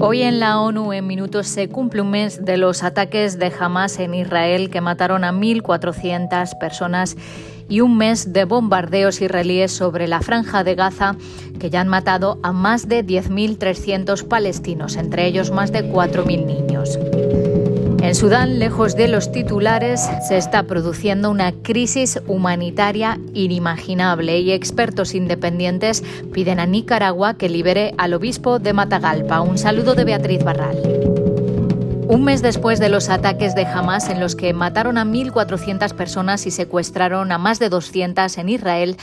Hoy en la ONU en minutos se cumple un mes de los ataques de Hamas en Israel que mataron a 1.400 personas y un mes de bombardeos israelíes sobre la franja de Gaza que ya han matado a más de 10.300 palestinos, entre ellos más de 4.000 niños. En Sudán, lejos de los titulares, se está produciendo una crisis humanitaria inimaginable y expertos independientes piden a Nicaragua que libere al obispo de Matagalpa. Un saludo de Beatriz Barral. Un mes después de los ataques de Hamas en los que mataron a 1.400 personas y secuestraron a más de 200 en Israel,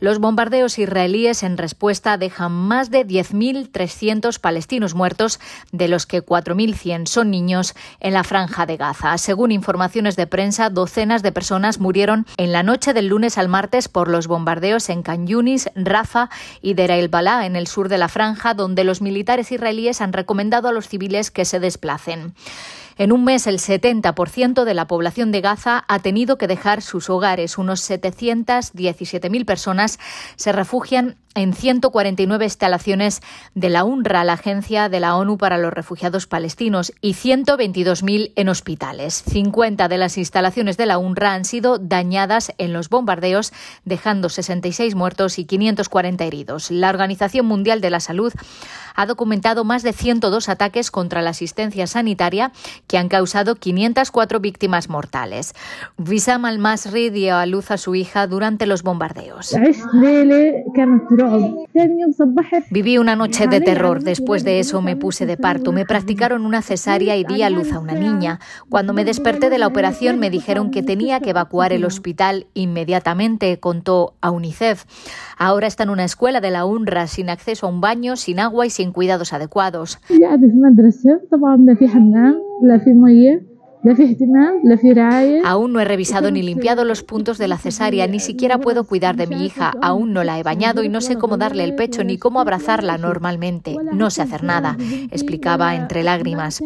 los bombardeos israelíes en respuesta dejan más de 10.300 palestinos muertos, de los que 4.100 son niños, en la franja de Gaza. Según informaciones de prensa, docenas de personas murieron en la noche del lunes al martes por los bombardeos en Can Yunis, Rafa y Deir el-Balá, en el sur de la franja, donde los militares israelíes han recomendado a los civiles que se desplacen. En un mes, el 70% de la población de Gaza ha tenido que dejar sus hogares. Unos 717.000 personas se refugian en 149 instalaciones de la UNRWA, la Agencia de la ONU para los Refugiados Palestinos, y 122.000 en hospitales. 50 de las instalaciones de la UNRWA han sido dañadas en los bombardeos, dejando 66 muertos y 540 heridos. La Organización Mundial de la Salud ha documentado más de 102 ataques contra la asistencia sanitaria que han causado 504 víctimas mortales. Wissam al-Masri dio a luz a su hija durante los bombardeos. Viví una noche de terror. Después de eso me puse de parto. Me practicaron una cesárea y di a luz a una niña. Cuando me desperté de la operación me dijeron que tenía que evacuar el hospital inmediatamente, contó a UNICEF. Ahora está en una escuela de la UNRWA sin acceso a un baño, sin agua y sin cuidados adecuados la FIMOIE Aún no he revisado ni limpiado los puntos de la cesárea, ni siquiera puedo cuidar de mi hija, aún no la he bañado y no sé cómo darle el pecho ni cómo abrazarla normalmente. No sé hacer nada, explicaba entre lágrimas.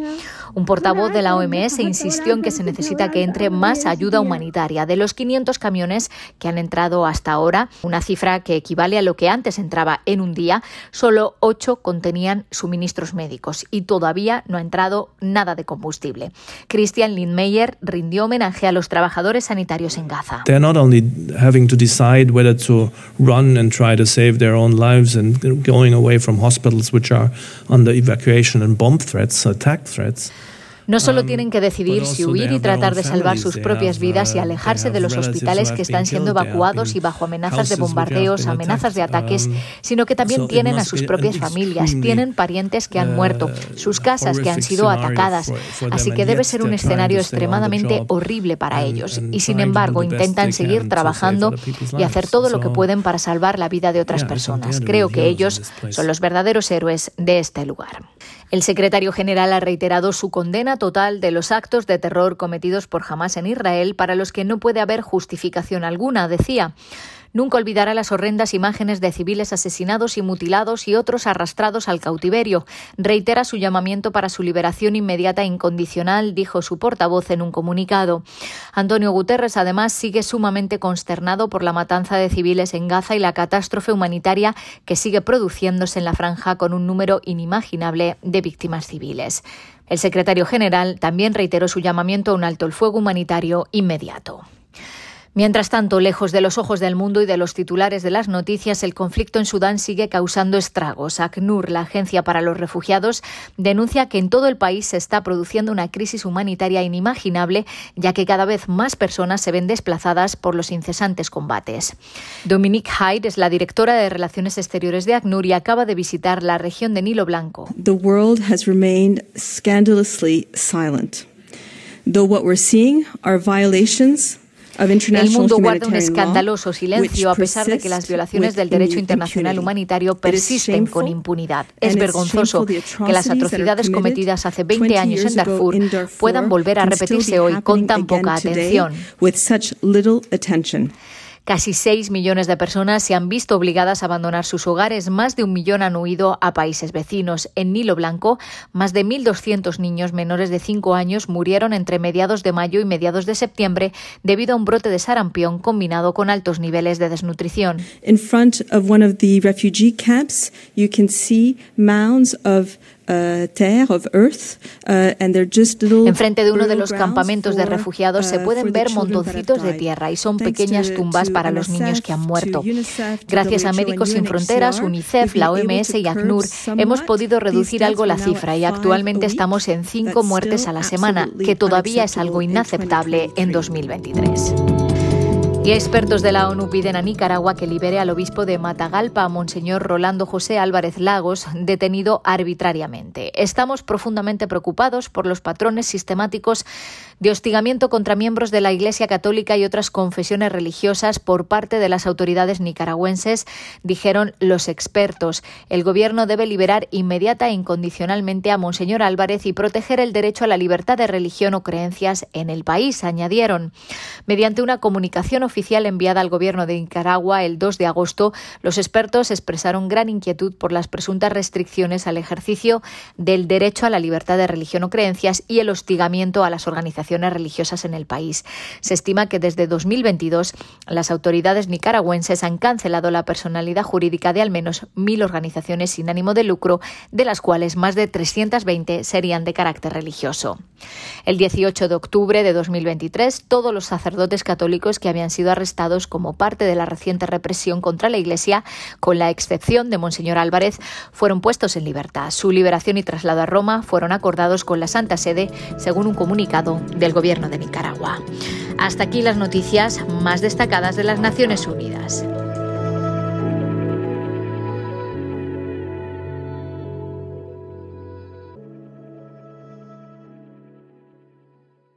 Un portavoz de la OMS insistió en que se necesita que entre más ayuda humanitaria. De los 500 camiones que han entrado hasta ahora, una cifra que equivale a lo que antes entraba en un día, solo 8 contenían suministros médicos y todavía no ha entrado nada de combustible. Cristian Christian Lindmeyer rindió homenaje a los trabajadores sanitarios en Gaza. They're not only having to decide whether to run and try to save their own lives and going away from hospitals which are under evacuation and bomb threats, attack threats. No solo um, tienen que decidir si huir y tratar de salvar sus propias vidas y uh, alejarse de los hospitales que están siendo evacuados y bajo amenazas de bombardeos, amenazas de ataques, sino que también tienen a sus propias familias, tienen parientes que han uh, muerto, sus casas que han sido atacadas. Así que debe ser un escenario extremadamente horrible para ellos. Y sin embargo, intentan seguir trabajando y hacer todo lo que pueden para salvar la vida de otras personas. Creo que ellos son los verdaderos héroes de este lugar. El secretario general ha reiterado su condena total de los actos de terror cometidos por Hamas en Israel para los que no puede haber justificación alguna, decía nunca olvidará las horrendas imágenes de civiles asesinados y mutilados y otros arrastrados al cautiverio. Reitera su llamamiento para su liberación inmediata e incondicional, dijo su portavoz en un comunicado. Antonio Guterres además sigue sumamente consternado por la matanza de civiles en Gaza y la catástrofe humanitaria que sigue produciéndose en la franja con un número inimaginable de víctimas civiles. El secretario general también reiteró su llamamiento a un alto el fuego humanitario inmediato. Mientras tanto, lejos de los ojos del mundo y de los titulares de las noticias, el conflicto en Sudán sigue causando estragos. ACNUR, la Agencia para los Refugiados, denuncia que en todo el país se está produciendo una crisis humanitaria inimaginable, ya que cada vez más personas se ven desplazadas por los incesantes combates. Dominique Hyde es la directora de Relaciones Exteriores de ACNUR y acaba de visitar la región de Nilo Blanco. The world has remained scandalously silent. El mundo guarda un escandaloso silencio a pesar de que las violaciones del derecho internacional humanitario persisten con impunidad. Es vergonzoso que las atrocidades cometidas hace 20 años en Darfur puedan volver a repetirse hoy con tan poca atención. Casi 6 millones de personas se han visto obligadas a abandonar sus hogares, más de un millón han huido a países vecinos. En Nilo Blanco, más de 1.200 niños menores de 5 años murieron entre mediados de mayo y mediados de septiembre debido a un brote de sarampión combinado con altos niveles de desnutrición. In front of one of the refugee camps, you can see mounds of uh, uh, Enfrente de uno de los campamentos de refugiados se uh, pueden ver montoncitos de tierra y son pequeñas tumbas para los niños que han to muerto. Gracias a Médicos Sin Fronteras, UNICEF, la OMS y ACNUR hemos podido reducir algo la cifra y actualmente estamos en cinco muertes a la semana, que todavía es algo inaceptable en 2023. Y expertos de la ONU piden a Nicaragua que libere al obispo de Matagalpa, Monseñor Rolando José Álvarez Lagos, detenido arbitrariamente. Estamos profundamente preocupados por los patrones sistemáticos de hostigamiento contra miembros de la Iglesia Católica y otras confesiones religiosas por parte de las autoridades nicaragüenses, dijeron los expertos. El gobierno debe liberar inmediata e incondicionalmente a Monseñor Álvarez y proteger el derecho a la libertad de religión o creencias en el país, añadieron. Mediante una comunicación oficial enviada al gobierno de Nicaragua el 2 de agosto, los expertos expresaron gran inquietud por las presuntas restricciones al ejercicio del derecho a la libertad de religión o creencias y el hostigamiento a las organizaciones religiosas en el país. Se estima que desde 2022 las autoridades nicaragüenses han cancelado la personalidad jurídica de al menos mil organizaciones sin ánimo de lucro, de las cuales más de 320 serían de carácter religioso. El 18 de octubre de 2023, todos los sacerdotes católicos que habían arrestados como parte de la reciente represión contra la Iglesia, con la excepción de Monseñor Álvarez, fueron puestos en libertad. Su liberación y traslado a Roma fueron acordados con la Santa Sede, según un comunicado del Gobierno de Nicaragua. Hasta aquí las noticias más destacadas de las Naciones Unidas.